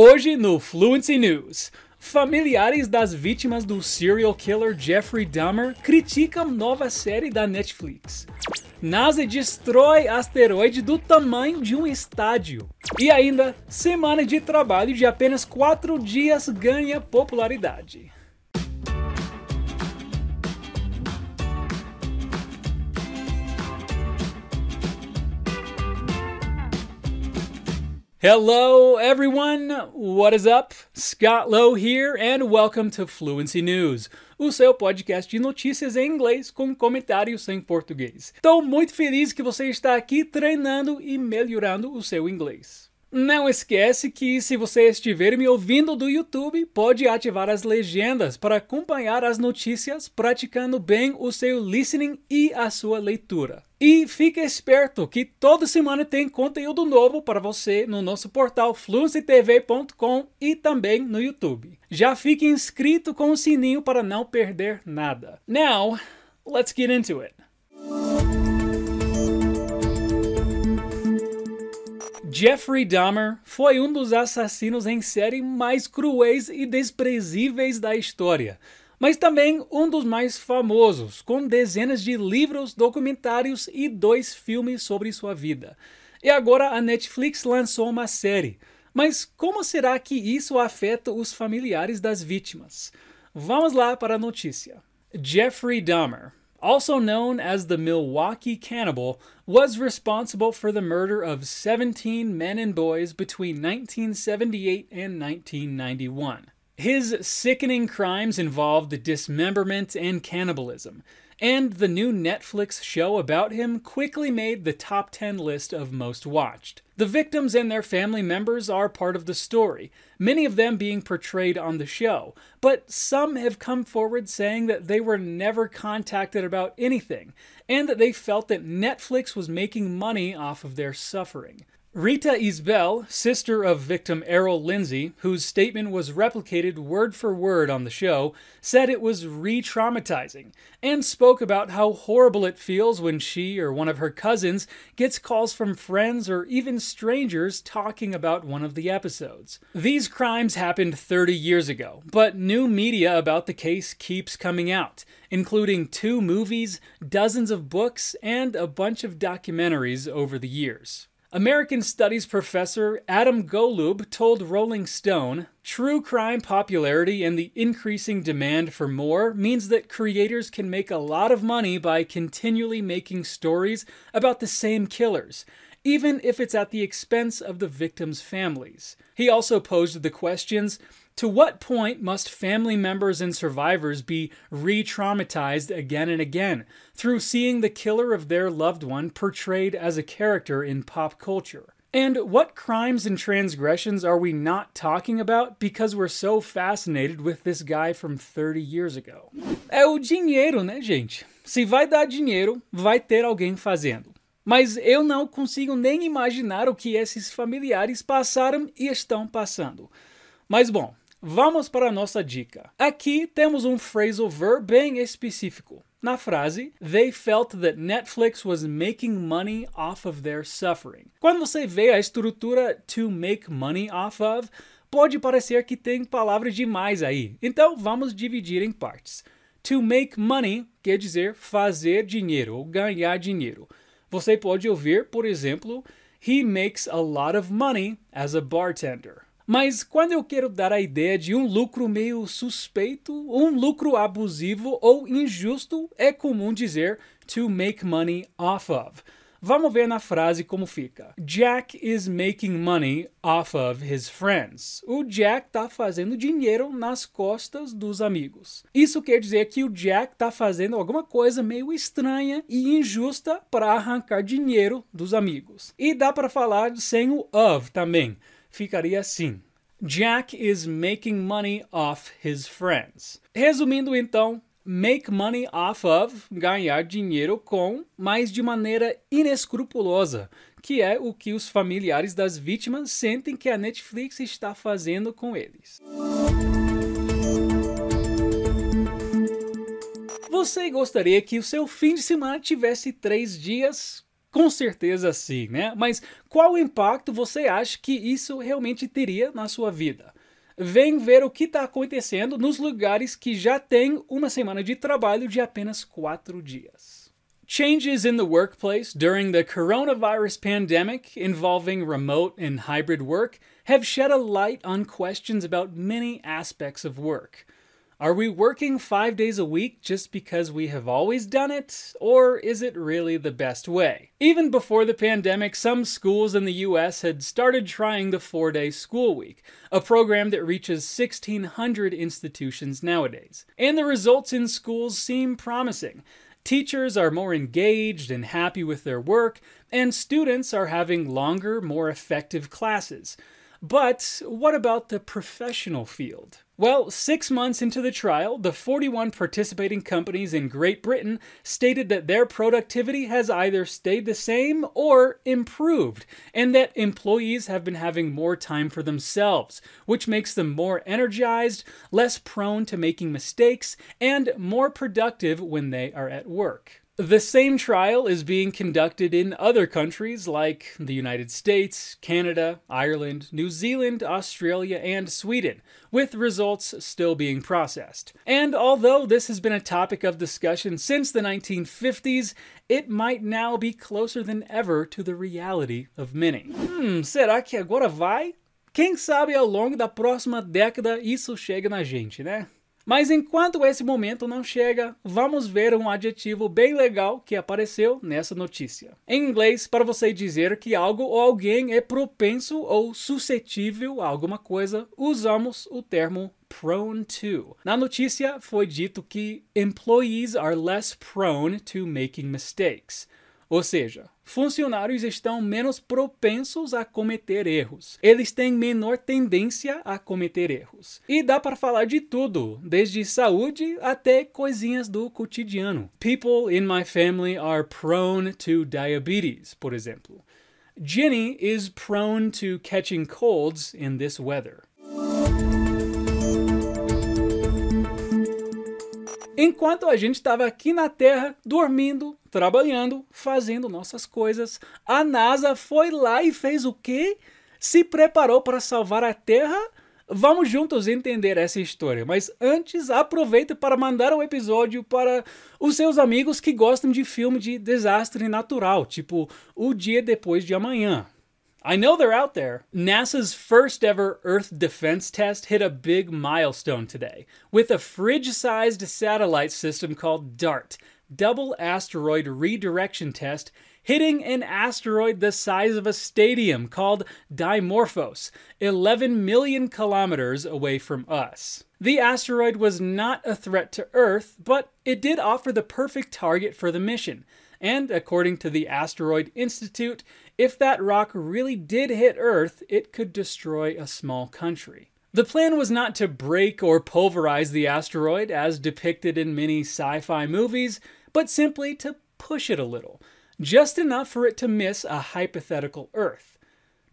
Hoje no Fluency News. Familiares das vítimas do serial killer Jeffrey Dahmer criticam nova série da Netflix. NASA destrói asteroide do tamanho de um estádio. E ainda, semana de trabalho de apenas 4 dias ganha popularidade. Hello, everyone. What is up? Scott Lowe here, and welcome to Fluency News, o seu podcast de notícias em inglês com comentários em português. Estou muito feliz que você está aqui treinando e melhorando o seu inglês. Não esquece que se você estiver me ouvindo do YouTube, pode ativar as legendas para acompanhar as notícias, praticando bem o seu listening e a sua leitura. E fique esperto que toda semana tem conteúdo novo para você no nosso portal fluencytv.com e também no YouTube. Já fique inscrito com o sininho para não perder nada. Now, let's get into it. Jeffrey Dahmer foi um dos assassinos em série mais cruéis e desprezíveis da história, mas também um dos mais famosos, com dezenas de livros, documentários e dois filmes sobre sua vida. E agora a Netflix lançou uma série. Mas como será que isso afeta os familiares das vítimas? Vamos lá para a notícia. Jeffrey Dahmer, also known as the Milwaukee Cannibal, was responsible for the murder of 17 men and boys between 1978 and 1991. His sickening crimes involved dismemberment and cannibalism, and the new Netflix show about him quickly made the top 10 list of most watched. The victims and their family members are part of the story, many of them being portrayed on the show, but some have come forward saying that they were never contacted about anything, and that they felt that Netflix was making money off of their suffering. Rita Isbell, sister of victim Errol Lindsay, whose statement was replicated word for word on the show, said it was re traumatizing and spoke about how horrible it feels when she or one of her cousins gets calls from friends or even strangers talking about one of the episodes. These crimes happened 30 years ago, but new media about the case keeps coming out, including two movies, dozens of books, and a bunch of documentaries over the years. American Studies professor Adam Golub told Rolling Stone True crime popularity and the increasing demand for more means that creators can make a lot of money by continually making stories about the same killers, even if it's at the expense of the victims' families. He also posed the questions to what point must family members and survivors be re traumatized again and again through seeing the killer of their loved one portrayed as a character in pop culture? And what crimes and transgressions are we not talking about because we're so fascinated with this guy from 30 years ago? É o dinheiro, né, gente? Se vai dar dinheiro, vai ter alguém fazendo. Mas eu não consigo nem imaginar o que esses familiares passaram e estão passando. Mas bom, Vamos para a nossa dica. Aqui temos um phrasal verb bem específico. Na frase, they felt that Netflix was making money off of their suffering. Quando você vê a estrutura to make money off of, pode parecer que tem palavras demais aí. Então vamos dividir em partes. To make money quer dizer fazer dinheiro ou ganhar dinheiro. Você pode ouvir, por exemplo, he makes a lot of money as a bartender. Mas quando eu quero dar a ideia de um lucro meio suspeito, um lucro abusivo ou injusto, é comum dizer to make money off of. Vamos ver na frase como fica. Jack is making money off of his friends. O Jack está fazendo dinheiro nas costas dos amigos. Isso quer dizer que o Jack está fazendo alguma coisa meio estranha e injusta para arrancar dinheiro dos amigos. E dá para falar sem o of também ficaria assim: Jack is making money off his friends. Resumindo então, make money off of, ganhar dinheiro com, mas de maneira inescrupulosa, que é o que os familiares das vítimas sentem que a Netflix está fazendo com eles. Você gostaria que o seu fim de semana tivesse três dias Com certeza sim, né? Mas qual impacto você acha que isso realmente teria na sua vida? Vem ver o que está acontecendo nos lugares que já têm uma semana de trabalho de apenas quatro dias. Changes in the workplace during the coronavirus pandemic involving remote and hybrid work have shed a light on questions about many aspects of work. Are we working five days a week just because we have always done it, or is it really the best way? Even before the pandemic, some schools in the US had started trying the four day school week, a program that reaches 1,600 institutions nowadays. And the results in schools seem promising. Teachers are more engaged and happy with their work, and students are having longer, more effective classes. But what about the professional field? Well, six months into the trial, the 41 participating companies in Great Britain stated that their productivity has either stayed the same or improved, and that employees have been having more time for themselves, which makes them more energized, less prone to making mistakes, and more productive when they are at work. The same trial is being conducted in other countries like the United States, Canada, Ireland, New Zealand, Australia, and Sweden, with results still being processed. And although this has been a topic of discussion since the 1950s, it might now be closer than ever to the reality of many. Hmm, será que agora vai? Quem sabe ao longo da próxima década isso chega na gente, né? Mas enquanto esse momento não chega, vamos ver um adjetivo bem legal que apareceu nessa notícia. Em inglês, para você dizer que algo ou alguém é propenso ou suscetível a alguma coisa, usamos o termo prone to. Na notícia foi dito que employees are less prone to making mistakes. Ou seja, funcionários estão menos propensos a cometer erros. Eles têm menor tendência a cometer erros. E dá para falar de tudo, desde saúde até coisinhas do cotidiano. People in my family are prone to diabetes, por exemplo. Jenny is prone to catching colds in this weather. Enquanto a gente estava aqui na Terra, dormindo, trabalhando, fazendo nossas coisas, a NASA foi lá e fez o quê? Se preparou para salvar a Terra? Vamos juntos entender essa história, mas antes aproveita para mandar um episódio para os seus amigos que gostam de filme de desastre natural, tipo O Dia Depois de Amanhã. I know they're out there. NASA's first ever Earth defense test hit a big milestone today with a fridge sized satellite system called DART, Double Asteroid Redirection Test, hitting an asteroid the size of a stadium called Dimorphos, 11 million kilometers away from us. The asteroid was not a threat to Earth, but it did offer the perfect target for the mission. And according to the Asteroid Institute, if that rock really did hit Earth, it could destroy a small country. The plan was not to break or pulverize the asteroid as depicted in many sci fi movies, but simply to push it a little, just enough for it to miss a hypothetical Earth.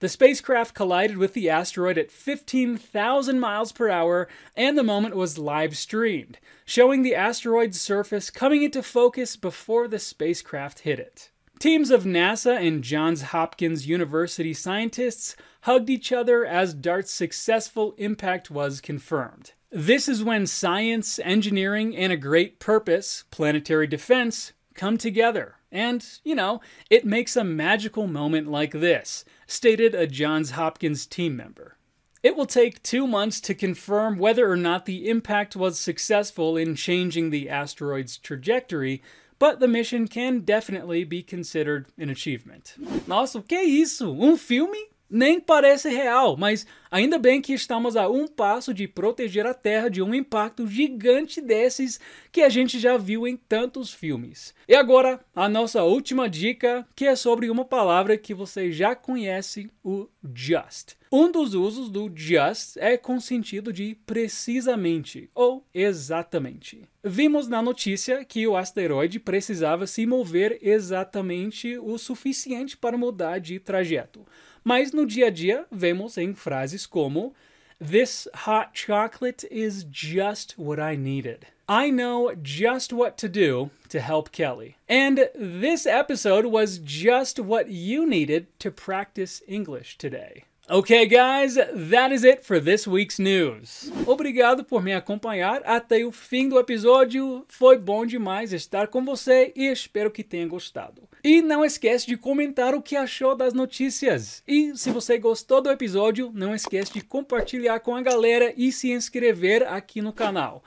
The spacecraft collided with the asteroid at 15,000 miles per hour, and the moment was live streamed, showing the asteroid's surface coming into focus before the spacecraft hit it. Teams of NASA and Johns Hopkins University scientists hugged each other as DART's successful impact was confirmed. This is when science, engineering, and a great purpose, planetary defense, come together. And, you know, it makes a magical moment like this, stated a Johns Hopkins team member. It will take two months to confirm whether or not the impact was successful in changing the asteroid's trajectory, but the mission can definitely be considered an achievement. Nossa, que isso? Um filme? Nem parece real, mas ainda bem que estamos a um passo de proteger a Terra de um impacto gigante desses que a gente já viu em tantos filmes. E agora, a nossa última dica, que é sobre uma palavra que você já conhece, o just. Um dos usos do just é com sentido de precisamente ou exatamente. Vimos na notícia que o asteroide precisava se mover exatamente o suficiente para mudar de trajeto. Mas no dia a dia vemos em frases como This hot chocolate is just what I needed. I know just what to do to help Kelly. And this episode was just what you needed to practice English today. Okay, guys, that is it for this week's news. Obrigado por me acompanhar até o fim do episódio. Foi bom demais estar com você e espero que tenha gostado. E não esquece de comentar o que achou das notícias. E se você gostou do episódio, não esquece de compartilhar com a galera e se inscrever aqui no canal.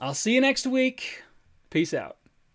I'll see you next week. Peace out.